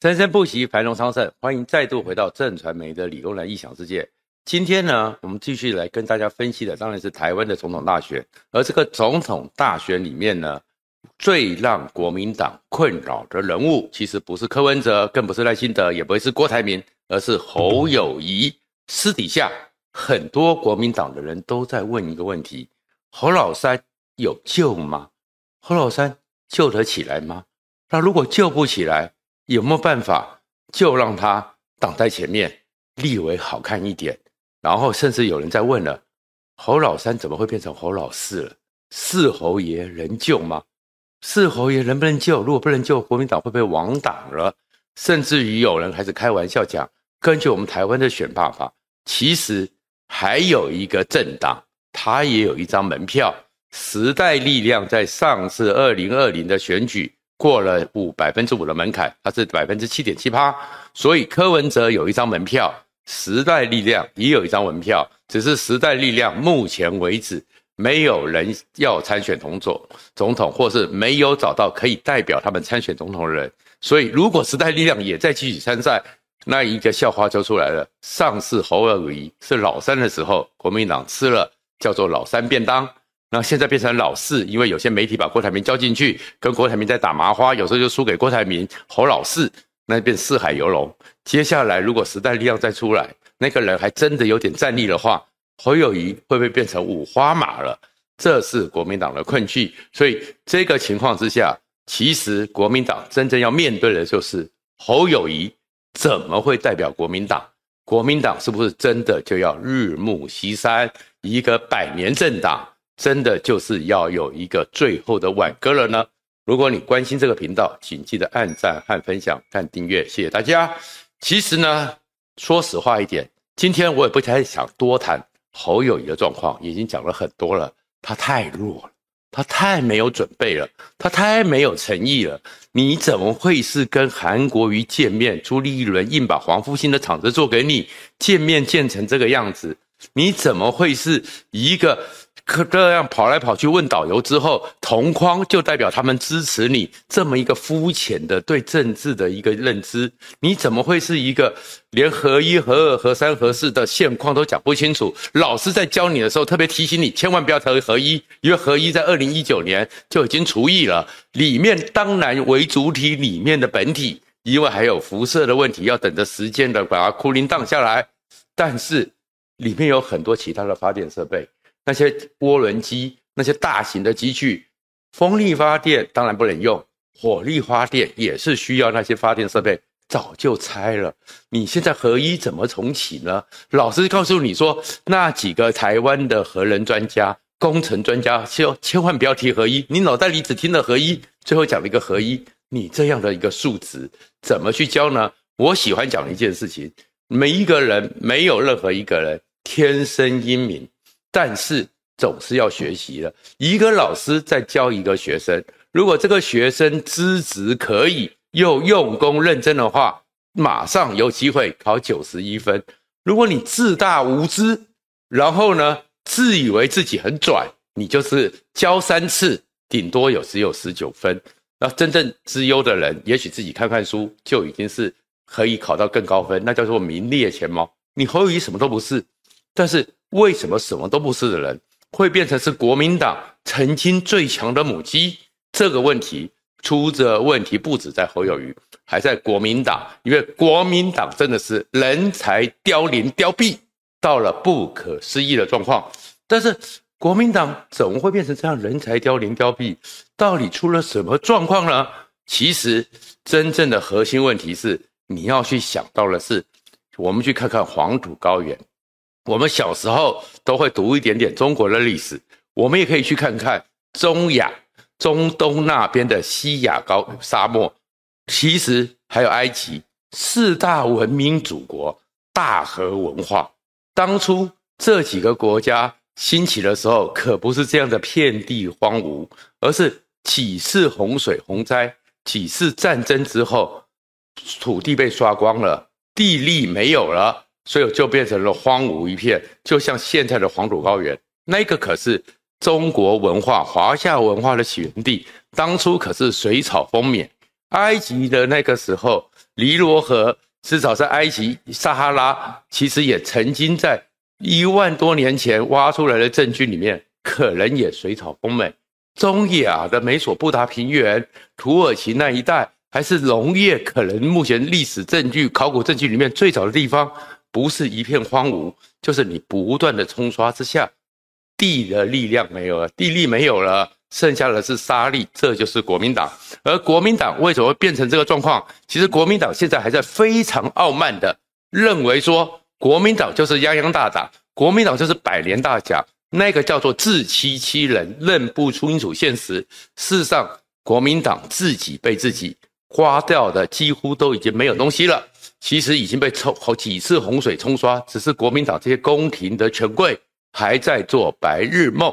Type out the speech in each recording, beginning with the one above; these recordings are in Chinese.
生生不息，繁荣昌盛。欢迎再度回到正传媒的理工男异想世界。今天呢，我们继续来跟大家分析的，当然是台湾的总统大选。而这个总统大选里面呢，最让国民党困扰的人物，其实不是柯文哲，更不是赖清德，也不会是郭台铭，而是侯友谊。私底下，很多国民党的人都在问一个问题：侯老三有救吗？侯老三救得起来吗？那如果救不起来，有没有办法就让他挡在前面，立委好看一点？然后甚至有人在问了：侯老三怎么会变成侯老四了？四侯爷能救吗？四侯爷能不能救？如果不能救，国民党会不会亡党了？甚至于有人还是开玩笑讲：根据我们台湾的选罢法，其实还有一个政党，他也有一张门票。时代力量在上次二零二零的选举。过了五百分之五的门槛，它是百分之七点七八，所以柯文哲有一张门票，时代力量也有一张门票，只是时代力量目前为止没有人要参选总统，总统或是没有找到可以代表他们参选总统的人，所以如果时代力量也在继续参赛，那一个笑话就出来了。上次侯友宜是老三的时候，国民党吃了叫做老三便当。那现在变成老四，因为有些媒体把郭台铭交进去，跟郭台铭在打麻花，有时候就输给郭台铭。侯老四，那变四海游龙。接下来如果时代力量再出来，那个人还真的有点战力的话，侯友宜会不会变成五花马了？这是国民党的困局。所以这个情况之下，其实国民党真正要面对的就是侯友宜怎么会代表国民党？国民党是不是真的就要日暮西山，一个百年政党？真的就是要有一个最后的挽歌了呢？如果你关心这个频道，请记得按赞和分享、和订阅，谢谢大家。其实呢，说实话一点，今天我也不太想多谈侯友宜的状况，已经讲了很多了。他太弱了，他太没有准备了，他太没有诚意了。你怎么会是跟韩国瑜见面？朱立伦硬把黄复兴的场子做给你，见面见成这个样子，你怎么会是一个？可这样跑来跑去问导游之后，同框就代表他们支持你这么一个肤浅的对政治的一个认知？你怎么会是一个连合一、合二、合三、合四的现况都讲不清楚？老师在教你的时候特别提醒你，千万不要投合一，因为合一在二零一九年就已经除役了。里面当然为主体里面的本体，因为还有辐射的问题，要等着时间的把它 cooling down 下来。但是里面有很多其他的发电设备。那些涡轮机，那些大型的机具，风力发电当然不能用，火力发电也是需要那些发电设备，早就拆了。你现在合一怎么重启呢？老师告诉你说，那几个台湾的核能专家、工程专家，千千万不要提合一，你脑袋里只听了合一，最后讲了一个合一，你这样的一个数值怎么去教呢？我喜欢讲一件事情，每一个人没有任何一个人天生英明。但是总是要学习的。一个老师在教一个学生，如果这个学生资质可以又用功认真的话，马上有机会考九十一分。如果你自大无知，然后呢，自以为自己很拽，你就是教三次，顶多有只有十九分。那真正资优的人，也许自己看看书就已经是可以考到更高分，那叫做名列前茅。你侯友宜什么都不是，但是。为什么什么都不是的人会变成是国民党曾经最强的母鸡？这个问题出着问题不止在侯友宜，还在国民党，因为国民党真的是人才凋零凋敝到了不可思议的状况。但是国民党怎么会变成这样人才凋零凋敝？到底出了什么状况呢？其实真正的核心问题是你要去想到的是，我们去看看黄土高原。我们小时候都会读一点点中国的历史，我们也可以去看看中亚、中东那边的西亚高沙漠，其实还有埃及四大文明祖国，大河文化。当初这几个国家兴起的时候，可不是这样的遍地荒芜，而是几次洪水洪灾、几次战争之后，土地被刷光了，地力没有了。所以就变成了荒芜一片，就像现在的黄土高原，那个可是中国文化、华夏文化的起源地。当初可是水草丰绵，埃及的那个时候，尼罗河至少在埃及撒哈拉，其实也曾经在一万多年前挖出来的证据里面，可能也水草丰美。中亚的美索不达平原、土耳其那一带，还是农业可能目前历史证据、考古证据里面最早的地方，不是一片荒芜，就是你不断的冲刷之下，地的力量没有了，地力没有了，剩下的是沙粒，这就是国民党。而国民党为什么会变成这个状况？其实国民党现在还在非常傲慢的认为说，国民党就是泱泱大党，国民党就是百年大甲。那个叫做自欺欺人，认不清楚现实。事实上，国民党自己被自己刮掉的几乎都已经没有东西了。其实已经被冲好几次洪水冲刷，只是国民党这些宫廷的权贵还在做白日梦。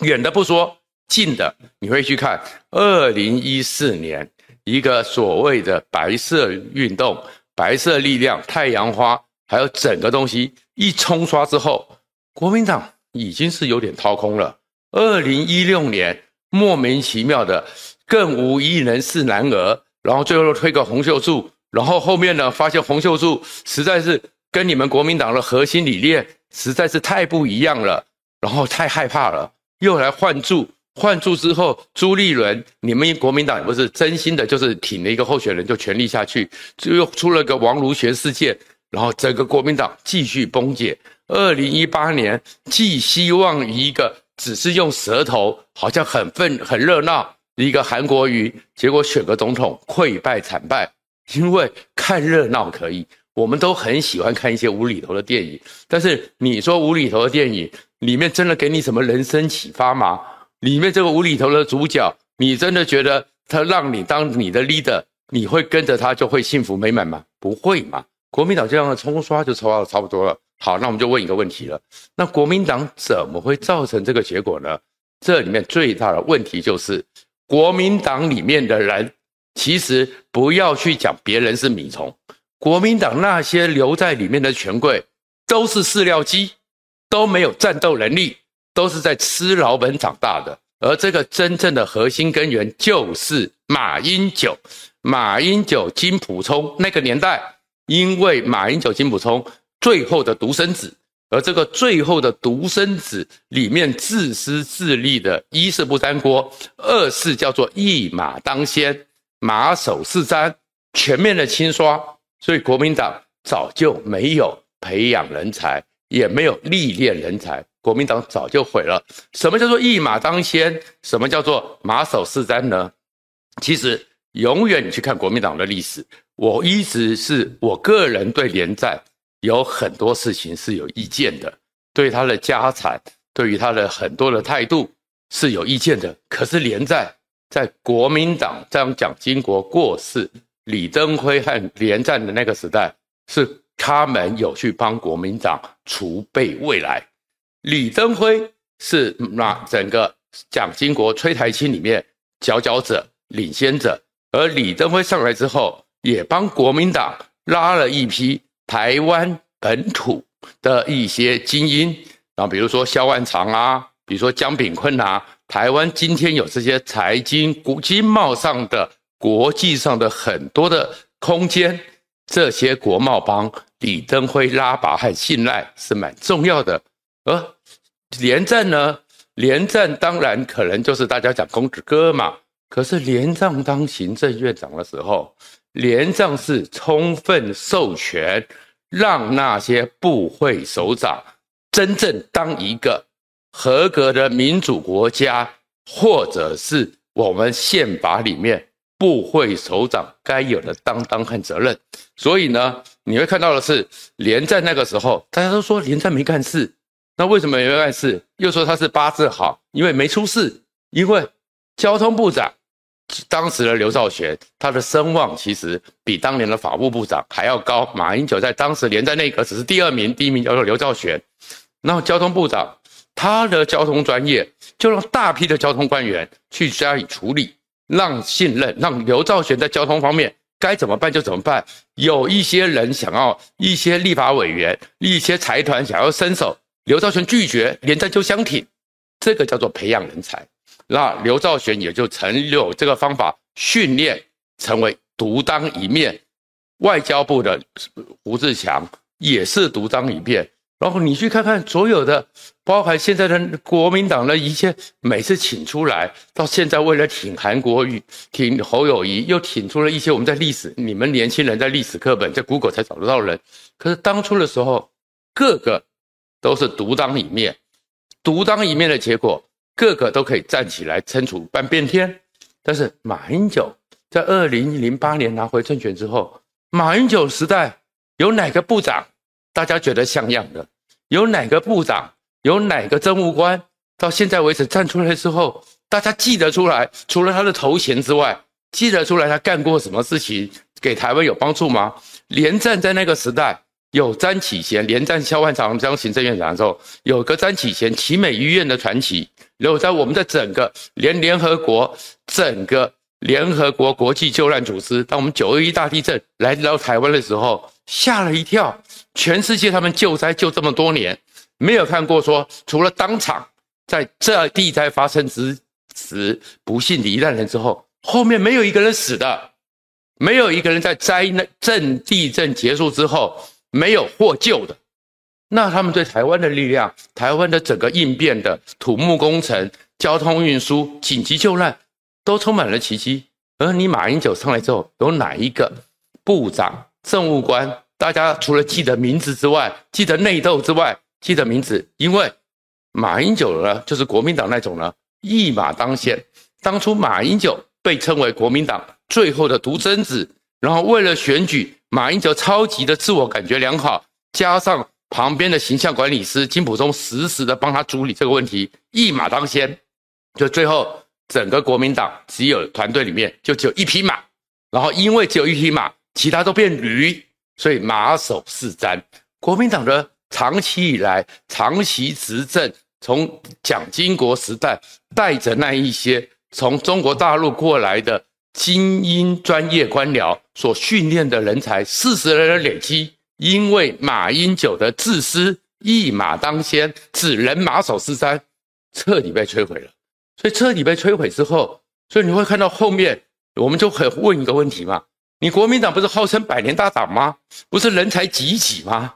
远的不说，近的你会去看，二零一四年一个所谓的白色运动、白色力量、太阳花，还有整个东西一冲刷之后，国民党。已经是有点掏空了。二零一六年莫名其妙的更无一人是男儿，然后最后推个洪秀柱，然后后面呢发现洪秀柱实在是跟你们国民党的核心理念实在是太不一样了，然后太害怕了，又来换柱，换柱之后朱立伦，你们国民党也不是真心的，就是挺了一个候选人就全力下去，就又出了个王如玄事件，然后整个国民党继续崩解。二零一八年，寄希望于一个只是用舌头，好像很奋很热闹一个韩国瑜，结果选个总统溃败惨败。因为看热闹可以，我们都很喜欢看一些无厘头的电影。但是你说无厘头的电影里面真的给你什么人生启发吗？里面这个无厘头的主角，你真的觉得他让你当你的 leader，你会跟着他就会幸福美满吗？不会嘛。国民党这样的冲刷就冲刷的差不多了。好，那我们就问一个问题了：那国民党怎么会造成这个结果呢？这里面最大的问题就是，国民党里面的人其实不要去讲别人是米虫，国民党那些留在里面的权贵都是饲料鸡，都没有战斗能力，都是在吃老本长大的。而这个真正的核心根源就是马英九、马英九、金溥聪那个年代，因为马英九、金溥聪。最后的独生子，而这个最后的独生子里面自私自利的，一是不沾锅，二是叫做一马当先，马首是瞻，全面的清刷。所以国民党早就没有培养人才，也没有历练人才，国民党早就毁了。什么叫做一马当先？什么叫做马首是瞻呢？其实永远你去看国民党的历史，我一直是我个人对连战。有很多事情是有意见的，对他的家产，对于他的很多的态度是有意见的。可是连战在国民党当蒋经国过世，李登辉和连战的那个时代，是他们有去帮国民党储备未来。李登辉是那整个蒋经国催台青里面佼佼者、领先者，而李登辉上来之后，也帮国民党拉了一批。台湾本土的一些精英，啊，比如说萧万长啊，比如说江炳坤啊，台湾今天有这些财经、国经贸上的国际上的很多的空间，这些国贸帮李登辉拉拔和信赖是蛮重要的。而连战呢，连战当然可能就是大家讲公子哥嘛，可是连战当行政院长的时候。连战是充分授权，让那些部会首长真正当一个合格的民主国家，或者是我们宪法里面部会首长该有的担当和责任。所以呢，你会看到的是，连战那个时候，大家都说连战没干事，那为什么没干事？又说他是八字好，因为没出事，因为交通部长。当时的刘兆玄，他的声望其实比当年的法务部长还要高。马英九在当时连战内阁只是第二名，第一名叫做刘兆玄。然后交通部长他的交通专业，就让大批的交通官员去加以处理，让信任，让刘兆玄在交通方面该怎么办就怎么办。有一些人想要，一些立法委员、一些财团想要伸手，刘兆玄拒绝，连战就相挺，这个叫做培养人才。那刘兆玄也就曾有这个方法训练成为独当一面。外交部的胡志强也是独当一面。然后你去看看所有的，包含现在的国民党的一切，每次请出来，到现在为了挺韩国瑜、挺侯友谊，又挺出了一些我们在历史，你们年轻人在历史课本、在 Google 才找得到人。可是当初的时候，个个都是独当一面，独当一面的结果，个个都可以站起来撑出半边天。但是马英九在二零零八年拿回政权之后，马英九时代有哪个部长？大家觉得像样的，有哪个部长，有哪个政务官，到现在为止站出来之后，大家记得出来，除了他的头衔之外，记得出来他干过什么事情，给台湾有帮助吗？连战在那个时代，有詹启贤，连战萧万长当行政院长的时候，有个詹启贤奇美医院的传奇，然后在我们的整个连联合国，整个联合国国际救难组织，当我们九二一大地震来到台湾的时候，吓了一跳。全世界他们救灾救这么多年，没有看过说除了当场在这地灾发生之时不幸罹难人之后，后面没有一个人死的，没有一个人在灾难震地震结束之后没有获救的。那他们对台湾的力量、台湾的整个应变的土木工程、交通运输、紧急救难，都充满了奇迹。而你马英九上来之后，有哪一个部长、政务官？大家除了记得名字之外，记得内斗之外，记得名字，因为马英九呢，就是国民党那种呢，一马当先。当初马英九被称为国民党最后的独生子，然后为了选举，马英九超级的自我感觉良好，加上旁边的形象管理师金溥聪实时的帮他处理这个问题，一马当先，就最后整个国民党只有团队里面就只有一匹马，然后因为只有一匹马，其他都变驴。所以马首是瞻，国民党的长期以来长期执政，从蒋经国时代带着那一些从中国大陆过来的精英专业官僚所训练的人才，四十人的累积，因为马英九的自私一马当先，只能马首是瞻，彻底被摧毁了。所以彻底被摧毁之后，所以你会看到后面，我们就可以问一个问题嘛。你国民党不是号称百年大党吗？不是人才济济吗？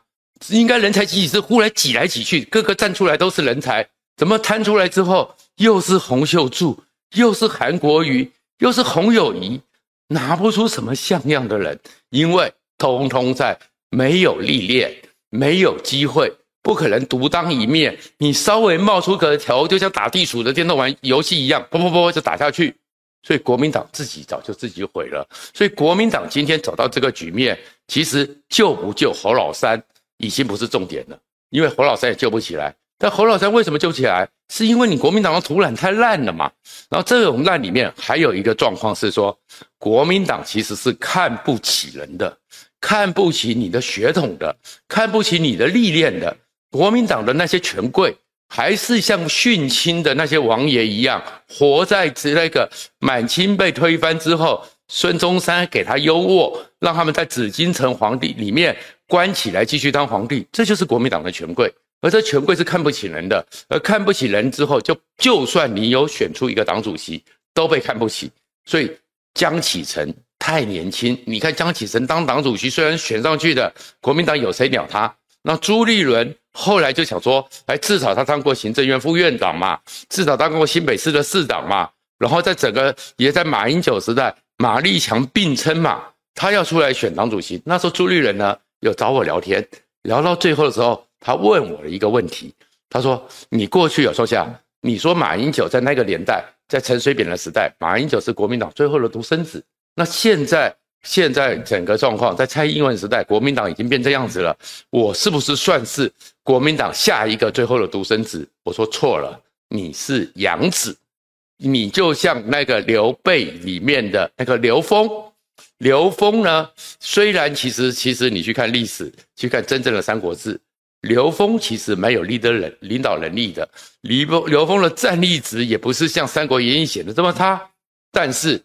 应该人才济济是忽然挤来挤去，个个站出来都是人才，怎么摊出来之后又是洪秀柱，又是韩国瑜，又是洪友宜，拿不出什么像样的人，因为通通在没有历练，没有机会，不可能独当一面。你稍微冒出个头，就像打地鼠的电动玩游戏一样，砰砰砰就打下去。所以国民党自己早就自己毁了。所以国民党今天走到这个局面，其实救不救侯老三已经不是重点了，因为侯老三也救不起来。但侯老三为什么救起来？是因为你国民党的土壤太烂了嘛。然后这种烂里面还有一个状况是说，国民党其实是看不起人的，看不起你的血统的，看不起你的历练的。国民党的那些权贵。还是像殉亲的那些王爷一样，活在那个满清被推翻之后，孙中山给他优渥，让他们在紫禁城皇帝里面关起来继续当皇帝，这就是国民党的权贵。而这权贵是看不起人的，而看不起人之后，就就算你有选出一个党主席，都被看不起。所以江启臣太年轻，你看江启臣当党主席，虽然选上去的，国民党有谁鸟他？那朱立伦。后来就想说，哎，至少他当过行政院副院长嘛，至少当过新北市的市长嘛。然后在整个也在马英九时代，马立强并称嘛，他要出来选党主席。那时候朱立伦呢，有找我聊天，聊到最后的时候，他问我了一个问题，他说：“你过去有说下，你说马英九在那个年代，在陈水扁的时代，马英九是国民党最后的独生子，那现在？”现在整个状况，在蔡英文时代，国民党已经变这样子了。我是不是算是国民党下一个最后的独生子？我说错了，你是养子，你就像那个刘备里面的那个刘封。刘封呢，虽然其实其实你去看历史，去看真正的《三国志》，刘封其实没有立得人领导能力的。刘封刘封的战力值也不是像《三国演义》写的这么差，但是。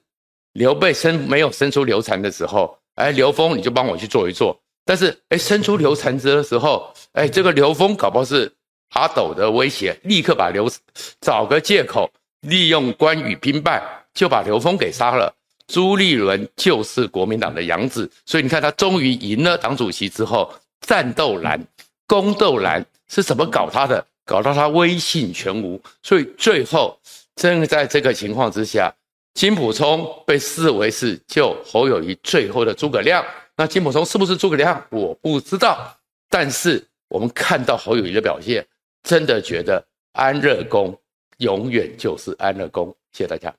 刘备生没有生出刘禅的时候，哎，刘封你就帮我去做一做。但是，哎，生出刘禅之的时候，哎，这个刘峰搞不好是阿斗的威胁，立刻把刘找个借口，利用关羽兵败，就把刘峰给杀了。朱立伦就是国民党的养子，所以你看他终于赢了党主席之后，战斗蓝、宫斗蓝是怎么搞他的？搞到他威信全无，所以最后正在这个情况之下，金溥聪被视为是救侯友谊最后的诸葛亮。那金普松是不是诸葛亮？我不知道，但是我们看到侯友谊的表现，真的觉得安乐宫永远就是安乐宫。谢谢大家。